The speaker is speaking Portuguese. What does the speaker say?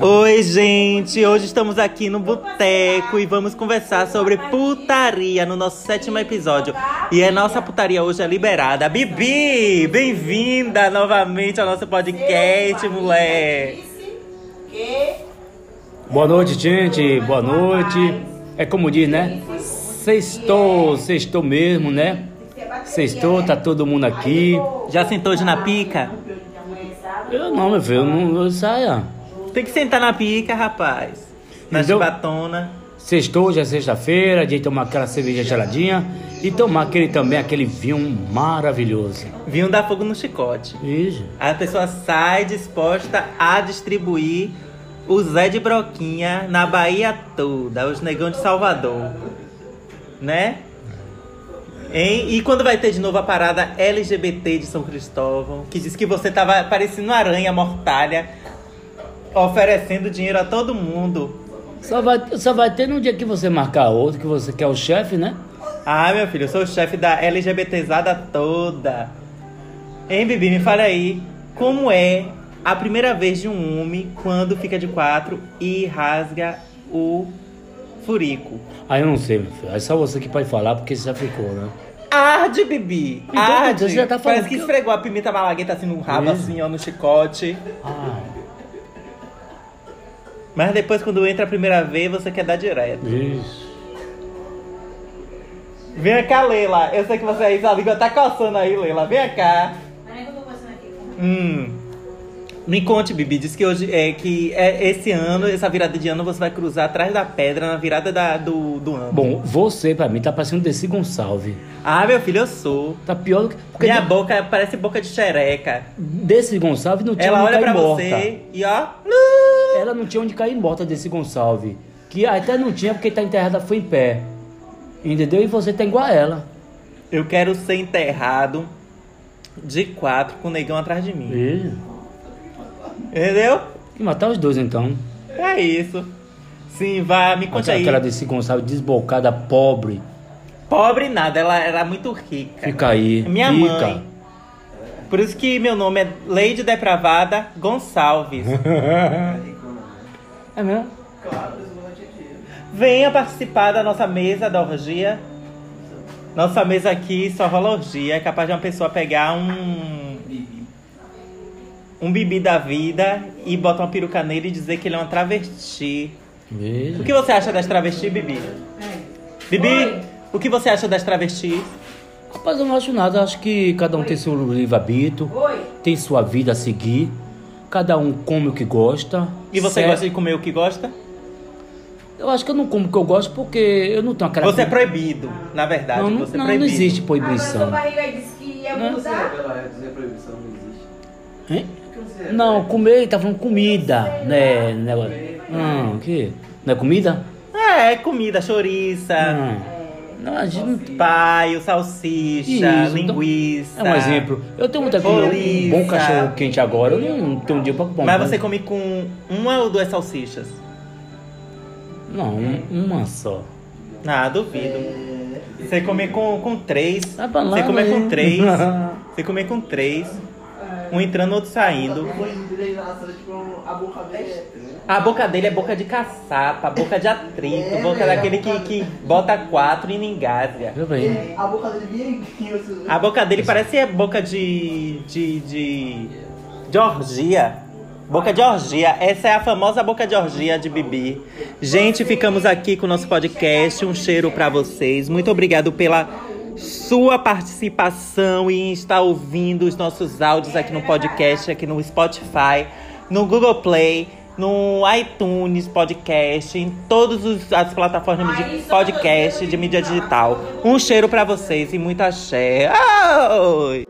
Oi, gente! Hoje estamos aqui no Boteco e vamos conversar sobre putaria no nosso sétimo episódio. E a nossa putaria hoje é liberada. Bibi, bem-vinda novamente ao nosso podcast, mulher! Boa noite, gente. Boa noite. É como diz, né? Sextou, sextou mesmo, né? Sextou, tá todo mundo aqui. Já sentou hoje na pica? Eu não, meu filho, eu não eu saia. Tem que sentar na pica, rapaz. Na Entendeu? chibatona. Sextou, já é sexta-feira, de tomar aquela cerveja geladinha e tomar aquele também, aquele vinho maravilhoso. Vinho dar fogo no chicote. Isso. A pessoa sai disposta a distribuir o Zé de Broquinha na Bahia toda, os negão de Salvador. Né? Hein? E quando vai ter de novo a parada LGBT de São Cristóvão, que diz que você tava parecendo uma aranha mortalha, oferecendo dinheiro a todo mundo. Só vai, só vai ter no dia que você marcar outro, que você quer o chefe, né? Ah, meu filho, eu sou o chefe da LGBTzada toda. Hein, Bibi, me fala aí, como é a primeira vez de um homem quando fica de quatro e rasga o furico? Aí eu não sei, meu filho. É só você que pode falar, porque você já ficou, né? Arde, Bibi! Então, Arde! você já tá falando Parece que que eu- esfregou a pimenta malagueta assim no rabo, Isso. assim, ó, no chicote. Ah, Mas depois, quando entra a primeira vez, você quer dar direto. isso. Vem cá, Leila. Eu sei que você aí, sua língua tá coçando aí, Leila. Vem cá. Hum. Me conte, Bibi. Diz que hoje é que é, esse ano, essa virada de ano, você vai cruzar atrás da pedra na virada da- do, do ano. Bom, você pra mim tá parecendo Desi Gonçalves. Ah, meu filho, eu sou. Tá pior do que. Porque Minha boca parece boca de xereca. Desi Gonçalves não tinha Ela olha cair pra morta. você e ó. Ela não tinha onde cair morta desse Gonçalves. Que até não tinha porque tá enterrada foi em pé. Entendeu? E você tá igual a ela. Eu quero ser enterrado de quatro com o negão atrás de mim. Entendeu? E matar os dois então. É isso. Sim, vá, me conte Aquela, aí. aquela desse Gonçalves desbocada, pobre. Pobre nada, ela era muito rica. Fica aí. Minha fica. mãe. Por isso que meu nome é Lady Depravada Gonçalves. É mesmo? Venha participar da nossa mesa da orgia. Nossa mesa aqui só rola orgia. É capaz de uma pessoa pegar um. Um bibi da vida e botar uma peruca nele e dizer que ele é uma travesti. Veja. O que você acha das travestis, Bibi? Bibi, o que você acha das travestis? Rapaz, eu não acho nada. Acho que cada um tem seu livre-arbítrio. Tem sua vida a seguir. Cada um come o que gosta. E você Certo? gosta de comer o que gosta? Eu acho que eu não como o que eu gosto porque eu não tenho aquela. Você é proibido, na verdade. Não, não, você é não, não proibido. existe Ah, mas proibição. sua barriga disse que ia Não. mudar. Aquela dizer proibição não existe. Hein? Você- Não, comer, tá falando comida, né? Negócio. Não, o quê? Não é comida? É, comida, chouriça, Não. Não, a gente não. paio, salsicha, Isso, então- linguiça. É um exemplo. Eu tenho comer um bom cachorro quente agora. Eu não tenho um dia pra comer. Mas você come com uma ou duas salsichas? Não, um- uma só. Ah, duvido. Você comer com, com três. Pra lá, Você comer com né? três. Você comer com três. Um entrando, outro saindo. tipo, a boca aberta, né? A boca dele é boca de caçapa, boca de atrito, boca daquele que, que bota quatro e não engasga. Bem. A boca dele assim. A boca dele parece é boca de. de. de. de orgia. Boca de orgia. Essa é a famosa boca de orgia de Bibi. Gente, ficamos aqui com o nosso podcast. Um cheiro pra vocês. Muito obrigado pela sua participação e estar ouvindo os nossos áudios aqui no podcast, aqui no Spotify, no Google Play, no iTunes Podcast, em todas as plataformas de podcast de mídia digital. Um cheiro pra vocês e muita axé. Oi!